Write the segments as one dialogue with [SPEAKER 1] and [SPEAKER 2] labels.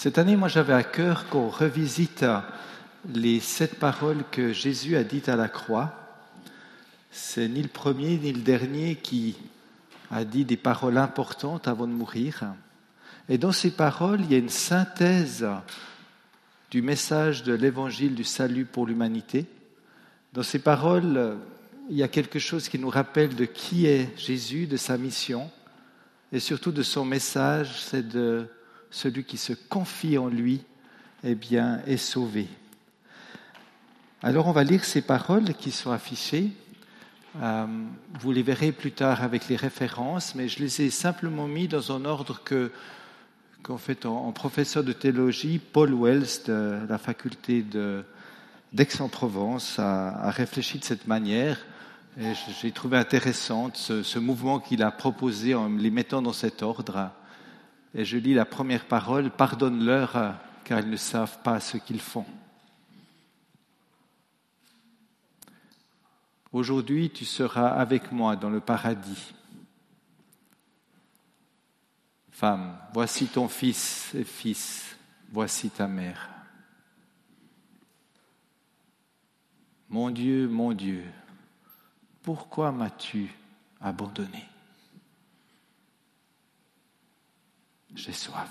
[SPEAKER 1] Cette année, moi, j'avais à cœur qu'on revisite les sept paroles que Jésus a dites à la croix. C'est ni le premier ni le dernier qui a dit des paroles importantes avant de mourir. Et dans ces paroles, il y a une synthèse du message de l'évangile du salut pour l'humanité. Dans ces paroles, il y a quelque chose qui nous rappelle de qui est Jésus, de sa mission, et surtout de son message, c'est de celui qui se confie en lui, eh bien, est sauvé. Alors on va lire ces paroles qui sont affichées. Euh, vous les verrez plus tard avec les références, mais je les ai simplement mis dans un ordre que qu'en fait en, professeur de théologie, Paul Wells de la faculté d'Aix-en-Provence a, réfléchi de cette manière. Et j'ai trouvé intéressante ce, ce mouvement qu'il a proposé en les mettant dans cet ordre. Et je lis la première parole, pardonne-leur car ils ne savent pas ce qu'ils font. Aujourd'hui, tu seras avec moi dans le paradis. Femme, voici ton fils et fils, voici ta mère. Mon Dieu, mon Dieu, pourquoi m'as-tu abandonné? J'ai soif.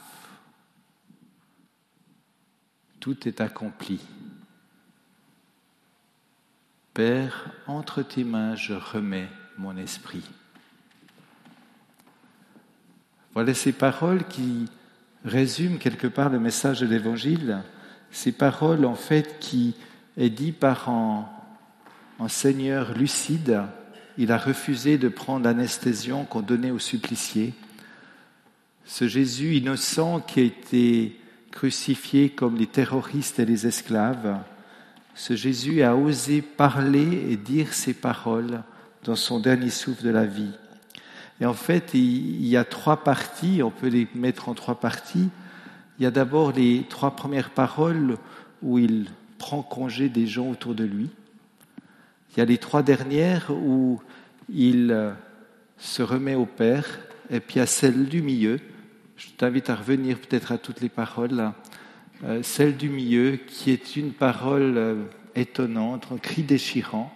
[SPEAKER 1] Tout est accompli. Père, entre tes mains, je remets mon esprit. Voilà ces paroles qui résument quelque part le message de l'Évangile. Ces paroles, en fait, qui est dit par un, seigneur lucide. Il a refusé de prendre l'anesthésion qu'on donnait aux suppliciés. Ce Jésus innocent qui a été crucifié comme les terroristes et les esclaves, ce Jésus a osé parler et dire ces paroles dans son dernier souffle de la vie. Et en fait, il y a trois parties, on peut les mettre en trois parties. Il y a d'abord les trois premières paroles où il prend congé des gens autour de lui. Il y a les trois dernières où il se remet au Père. Et puis il y a celle du milieu. Je t'invite à revenir peut-être à toutes les paroles. Euh, celle du milieu qui est une parole euh, étonnante, un cri déchirant,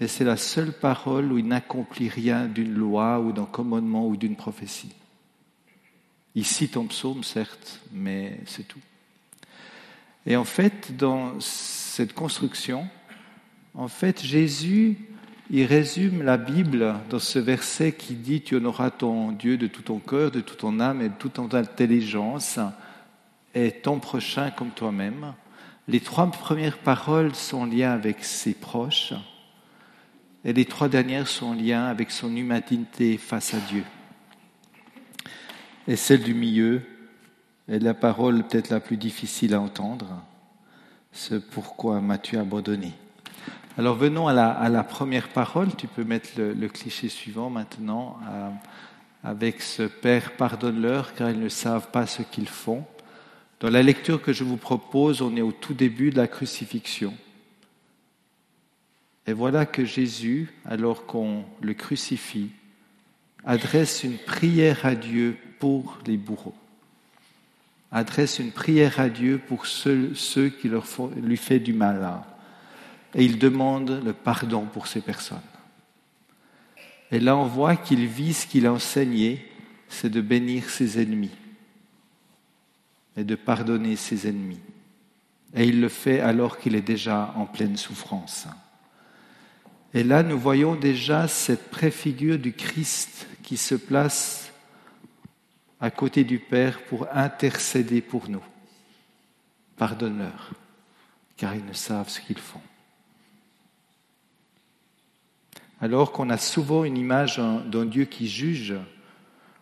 [SPEAKER 1] et c'est la seule parole où il n'accomplit rien d'une loi ou d'un commandement ou d'une prophétie. Il cite un psaume, certes, mais c'est tout. Et en fait, dans cette construction, en fait, Jésus, il résume la Bible dans ce verset qui dit Tu honoreras ton Dieu de tout ton cœur, de toute ton âme et de toute ton intelligence et ton prochain comme toi-même. Les trois premières paroles sont lien avec ses proches et les trois dernières sont lien avec son humanité face à Dieu. Et celle du milieu est la parole peut-être la plus difficile à entendre. Ce pourquoi m'as-tu abandonné? Alors venons à la, première parole. Tu peux mettre le, cliché suivant maintenant euh, avec ce Père, pardonne-leur car ils ne savent pas ce qu'ils font. Dans la lecture que je vous propose, on est au tout début de la crucifixion. Et voilà que Jésus, alors qu'on le crucifie, adresse une prière à Dieu pour les bourreaux. Adresse une prière à Dieu pour ceux, qui leur lui font du mal. Et il demande le pardon pour ces personnes. Et là, on voit qu'il vit ce qu'il a enseigné, c'est de bénir ses ennemis et de pardonner ses ennemis. Et il le fait alors qu'il est déjà en pleine souffrance. Et là, nous voyons déjà cette préfigure du Christ qui se place à côté du Père pour intercéder pour nous. Pardonne-leur, car ils ne savent ce qu'ils font. Alors qu'on a souvent une image d'un Dieu qui juge,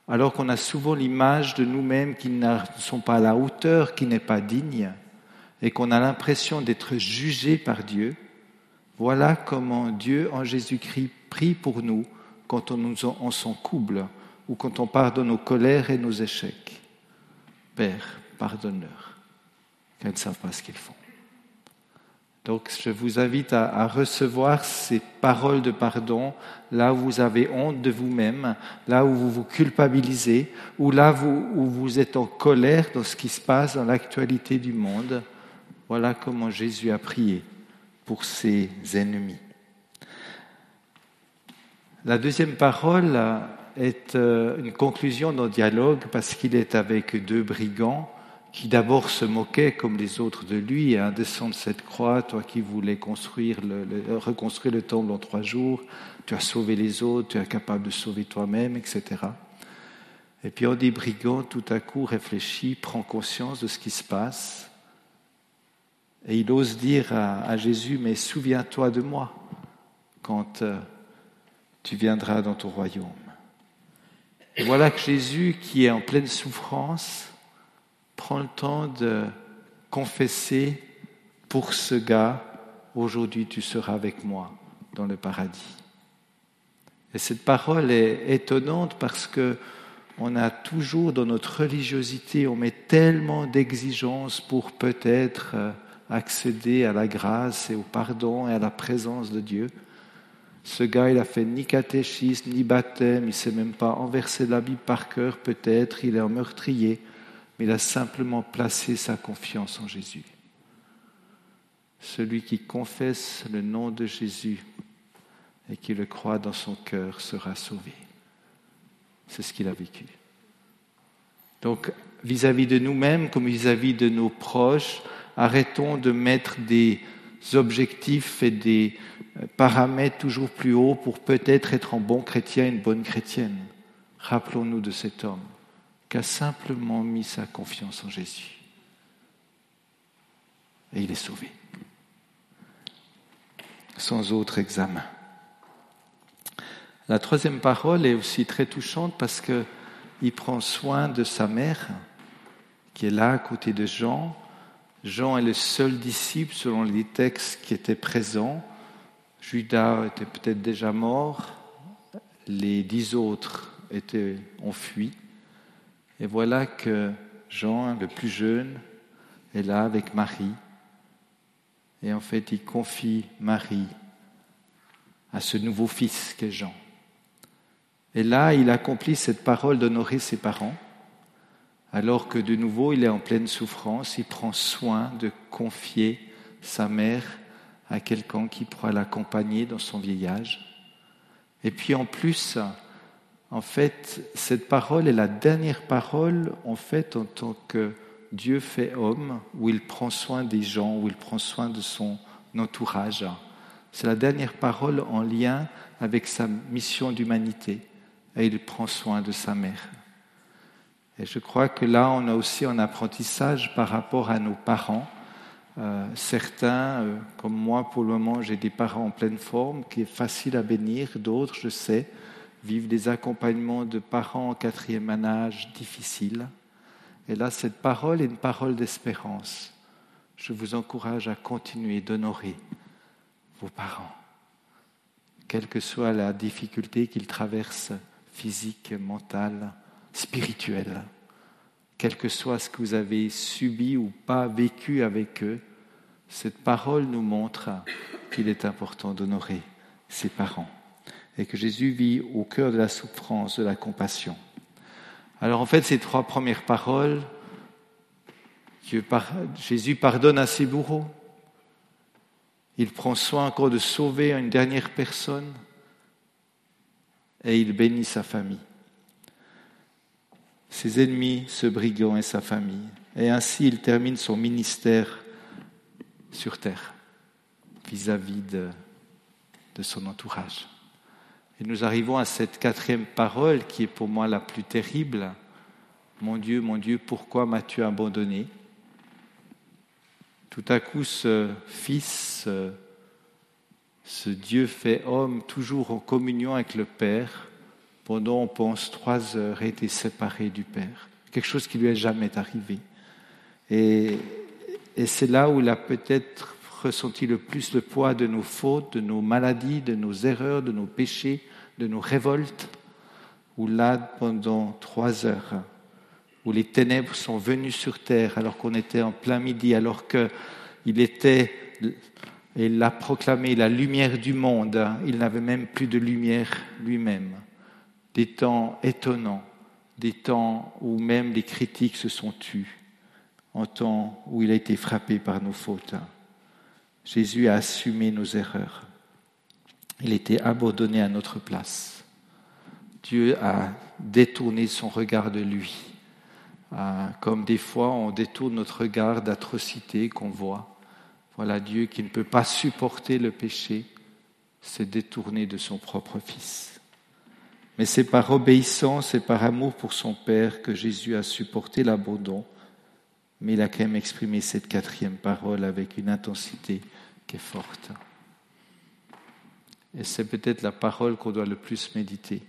[SPEAKER 1] alors qu'on a souvent l'image de nous-mêmes qui ne sont pas à la hauteur, qui n'est pas digne, et qu'on a l'impression d'être jugé par Dieu, voilà comment Dieu en Jésus-Christ prie pour nous quand on nous en s'en couple ou quand on pardonne nos colères et nos échecs. Père, pardonne-leur, car ils ne savent pas ce qu'ils font. Donc je vous invite à, recevoir ces paroles de pardon là où vous avez honte de vous-même, là où vous vous culpabilisez, ou là où vous êtes en colère dans ce qui se passe dans l'actualité du monde. Voilà comment Jésus a prié pour ses ennemis. La deuxième parole est euh, une conclusion d'un dialogue parce qu'il est avec deux brigands qui d'abord se moquait comme les autres de lui, hein, de cette croix, toi qui voulais construire le, reconstruire le temple en trois jours, tu as sauvé les autres, tu es capable de sauver toi-même, etc. Et puis Andy Brigand, tout à coup, réfléchit, prend conscience de ce qui se passe, et il ose dire à, Jésus, mais souviens-toi de moi quand euh, tu viendras dans ton royaume. Et voilà que Jésus, qui est en pleine souffrance, prends le temps de confesser pour ce gars, aujourd'hui tu seras avec moi dans le paradis. Et cette parole est étonnante parce que on a toujours dans notre religiosité, on met tellement d'exigences pour peut-être euh, accéder à la grâce et au pardon et à la présence de Dieu. Ce gars, il a fait ni catéchisme, ni baptême, il sait même pas enverser la Bible par cœur peut-être, il est un meurtrier mais il a simplement placé sa confiance en Jésus. Celui qui confesse le nom de Jésus et qui le croit dans son cœur sera sauvé. C'est ce qu'il a vécu. Donc, vis-à-vis de nous-mêmes comme vis-à-vis de nos proches, arrêtons de mettre des objectifs et des paramètres toujours plus hauts pour peut-être être un bon chrétien, une bonne chrétienne. Rappelons-nous de cet homme qui a simplement mis sa confiance en Jésus. Et il est sauvé. Sans autre examen. La troisième parole est aussi très touchante parce qu'il prend soin de sa mère, qui est là à côté de Jean. Jean est le seul disciple, selon les textes qui étaient présents. Judas était peut-être déjà mort. Les dix autres étaient, ont fui. Et voilà que Jean, le plus jeune, est là avec Marie. Et en fait, il confie Marie à ce nouveau fils qu'est Jean. Et là, il accomplit cette parole d'honorer ses parents, alors que de nouveau, il est en pleine souffrance. Il prend soin de confier sa mère à quelqu'un qui pourra l'accompagner dans son vieillage. Et puis en plus, en fait, cette parole est la dernière parole, en fait, en tant que Dieu fait homme, où il prend soin des gens, où il prend soin de son entourage. C'est la dernière parole en lien avec sa mission d'humanité, et il prend soin de sa mère. Et je crois que là, on a aussi un apprentissage par rapport à nos parents. Euh, certains, euh, comme moi, pour le moment, j'ai des parents en pleine forme, qui est facile à bénir. D'autres, je sais, vivent des accompagnements de parents en quatrième âge difficiles. Et là, cette parole est une parole d'espérance. Je vous encourage à continuer d'honorer vos parents, quelle que soit la difficulté qu'ils traversent, physique, mentale, spirituelle, quel que soit ce que vous avez subi ou pas vécu avec eux, cette parole nous montre qu'il est important d'honorer ses parents et que Jésus vit au cœur de la souffrance, de la compassion. Alors en fait, ces trois premières paroles, Jésus pardonne à ses bourreaux, il prend soin encore de sauver une dernière personne et il bénit sa famille, ses ennemis, ce brigand et sa famille. Et ainsi, il termine son ministère sur terre vis-à-vis de, de son entourage. Et nous arrivons à cette quatrième parole qui est pour moi la plus terrible. Mon Dieu, mon Dieu, pourquoi m'as-tu abandonné? Tout à coup, ce Fils, ce Dieu fait homme, toujours en communion avec le Père, pendant, on pense, trois heures, a été séparé du Père. Quelque chose qui lui est jamais arrivé. Et, et c'est là où il a peut-être ressenti le plus le poids de nos fautes, de nos maladies, de nos erreurs, de nos péchés, de nos révoltes, où là, pendant trois heures, où les ténèbres sont venues sur terre alors qu'on était en plein midi, alors qu'il était Et il a proclamé la lumière du monde. Il n'avait même plus de lumière lui-même. Des temps étonnants, des temps où même les critiques se sont tues, en temps où il a été frappé par nos fautes. Jésus a assumé nos erreurs. Il était abandonné à notre place. Dieu a détourné son regard de lui. Ah, comme des fois on détourne notre regard d'atrocité qu'on voit. Voilà Dieu qui ne peut pas supporter le péché, s'est détourné de son propre Fils. Mais c'est par obéissance et par amour pour son Père que Jésus a supporté l'abandon, mais il a quand même exprimé cette quatrième parole avec une intensité qui est forte. Et c'est peut-être la parole qu'on doit le plus méditer.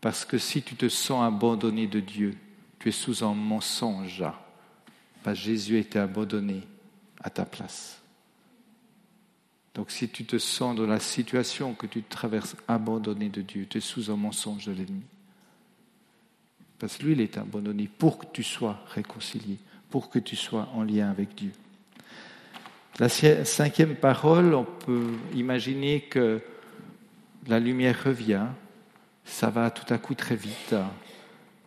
[SPEAKER 1] Parce que si tu te sens abandonné de Dieu, tu es sous un mensonge. Parce que Jésus a été abandonné à ta place. Donc si tu te sens dans la situation que tu traverses abandonné de Dieu, tu es sous un mensonge de l'ennemi. Parce que lui, il est abandonné pour que tu sois réconcilié, pour que tu sois en lien avec Dieu. La cinquième parole, on peut imaginer que la lumière revient, ça va tout à coup très vite.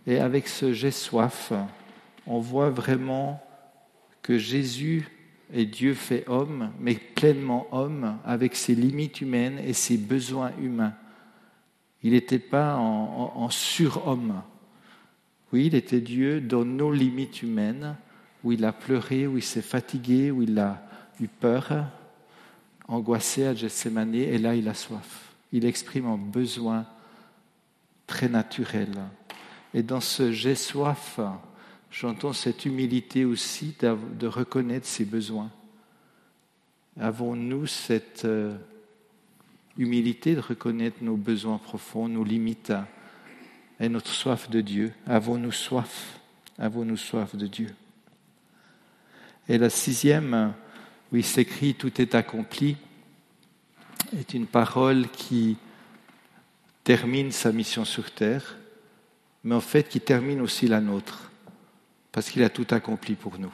[SPEAKER 1] Et avec ce j'ai soif, on voit vraiment que Jésus est Dieu fait homme, mais pleinement homme, avec ses limites humaines et ses besoins humains. Il n'était pas en, en surhomme. Oui, il était Dieu dans nos limites humaines, où il a pleuré, où il s'est fatigué, où il a eu peur, angoissé à Gethsemane, et là il a soif. Il exprime un besoin très naturel. Et dans ce j'ai soif, j'entends cette humilité aussi de reconnaître ses besoins. Avons-nous cette euh, humilité de reconnaître nos besoins profonds, nos limites et notre soif de Dieu? Avons-nous soif? Avons-nous soif de Dieu? Et la sixième, où il s'écrit Tout est accompli, est une parole qui termine sa mission sur terre, mais en fait qui termine aussi la nôtre, parce qu'il a tout accompli pour nous.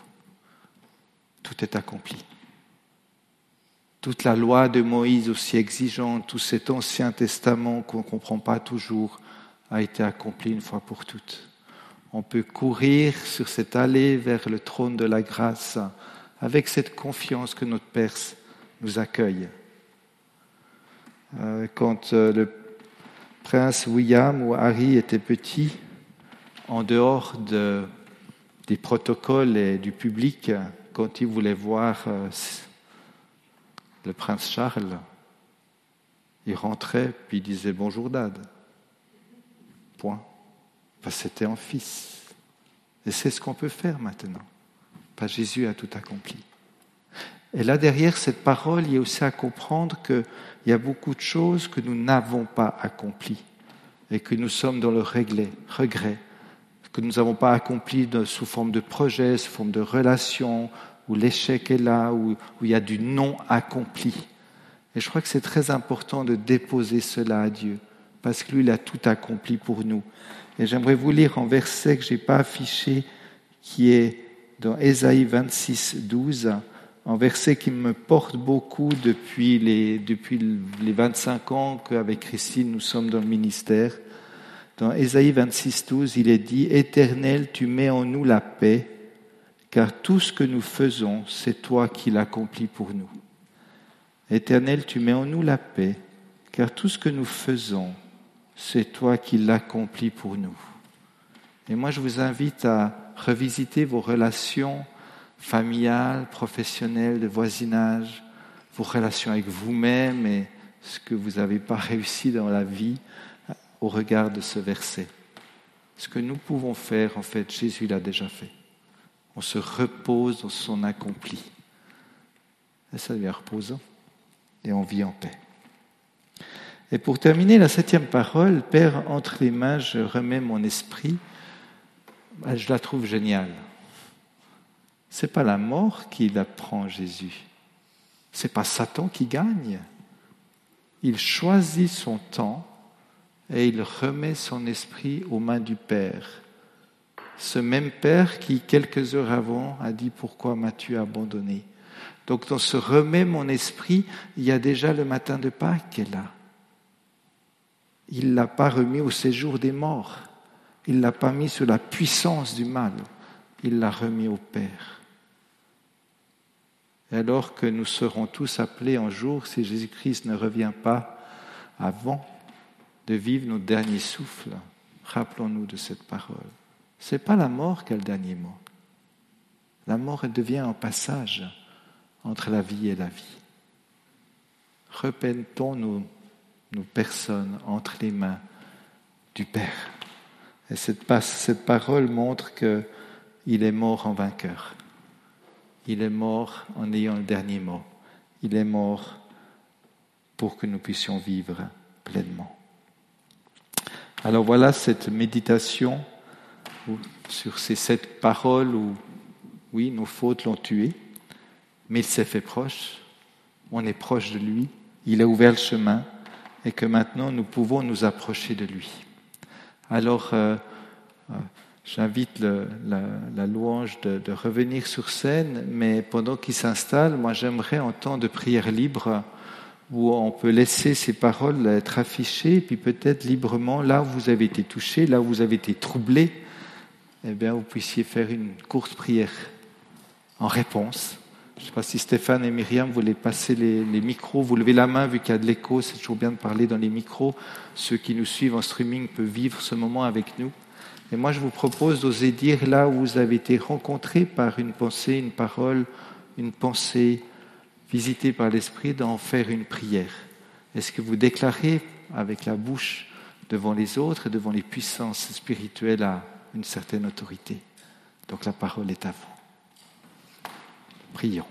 [SPEAKER 1] Tout est accompli. Toute la loi de Moïse, aussi exigeante, tout cet ancien testament qu'on ne comprend pas toujours, a été accompli une fois pour toutes. On peut courir sur cette allée vers le trône de la grâce avec cette confiance que notre Père nous accueille. Euh, quand euh, le prince William ou Harry étaient petits, en dehors de, des protocoles et du public, quand ils voulaient voir euh, le prince Charles, ils rentraient puis ils disaient bonjour dad. Point. C'était un fils. Et c'est ce qu'on peut faire maintenant. Pas Jésus a tout accompli. Et là derrière cette parole, il y a aussi à comprendre qu'il y a beaucoup de choses que nous n'avons pas accomplies et que nous sommes dans le regret, que nous n'avons pas accompli sous forme de projet, sous forme de relation, où l'échec est là, où il y a du non accompli. Et je crois que c'est très important de déposer cela à Dieu, parce que lui, il a tout accompli pour nous. Et j'aimerais vous lire un verset que je n'ai pas affiché, qui est dans Ésaïe 26, 12 un verset qui me porte beaucoup depuis les, depuis les 25 ans qu'avec Christine nous sommes dans le ministère. Dans Ésaïe 26, 12, il est dit, Éternel, tu mets en nous la paix, car tout ce que nous faisons, c'est toi qui l'accomplis pour nous. Éternel, tu mets en nous la paix, car tout ce que nous faisons, c'est toi qui l'accomplis pour nous. Et moi, je vous invite à revisiter vos relations familiale, professionnelle, de voisinage, vos relations avec vous-même et ce que vous n'avez pas réussi dans la vie au regard de ce verset. Ce que nous pouvons faire, en fait, Jésus l'a déjà fait. On se repose dans son accompli. Et ça devient reposant. Et on vit en paix. Et pour terminer, la septième parole, Père, entre les mains, je remets mon esprit. Ben, je la trouve géniale. C'est pas la mort qui apprend Jésus. C'est pas Satan qui gagne. Il choisit son temps et il remet son esprit aux mains du Père. Ce même Père qui, quelques heures avant, a dit Pourquoi m'as-tu abandonné? Donc dans ce remet mon esprit, il y a déjà le matin de Pâques qui est là. Il ne l'a pas remis au séjour des morts. Il ne l'a pas mis sous la puissance du mal. Il l'a remis au Père. Et alors que nous serons tous appelés un jour, si Jésus-Christ ne revient pas avant de vivre nos derniers souffles, rappelons-nous de cette parole. Ce n'est pas la mort qui a le dernier mot. La mort, devient un passage entre la vie et la vie. Repentons nos personnes entre les mains du Père. Et cette, cette parole montre qu'il est mort en vainqueur. Il est mort en ayant le dernier mot. Il est mort pour que nous puissions vivre pleinement. Alors voilà cette méditation sur ces sept paroles où, oui, nos fautes l'ont tué, mais il s'est fait proche, on est proche de lui, il a ouvert le chemin et que maintenant nous pouvons nous approcher de lui. Alors, euh, euh, j'invite la, louange de, revenir sur scène, mais pendant qu'il s'installe, moi j'aimerais en temps de prière libre où on peut laisser ces paroles être affichées, puis peut-être librement, là où vous avez été touché, là où vous avez été troublé, eh bien, vous puissiez faire une courte prière en réponse. Je ne sais pas si Stéphane et Myriam voulaient passer les, micros. Vous levez la main vu qu'il y a de l'écho. C'est toujours bien de parler dans les micros. Ceux qui nous suivent en streaming peuvent vivre ce moment avec nous. Et moi, je vous propose d'oser dire là où vous avez été rencontré par une pensée, une parole, une pensée visitée par l'Esprit, d'en faire une prière. Est-ce que vous déclarez avec la bouche devant les autres et devant les puissances spirituelles à une certaine autorité? Donc la parole est à vous. Prions.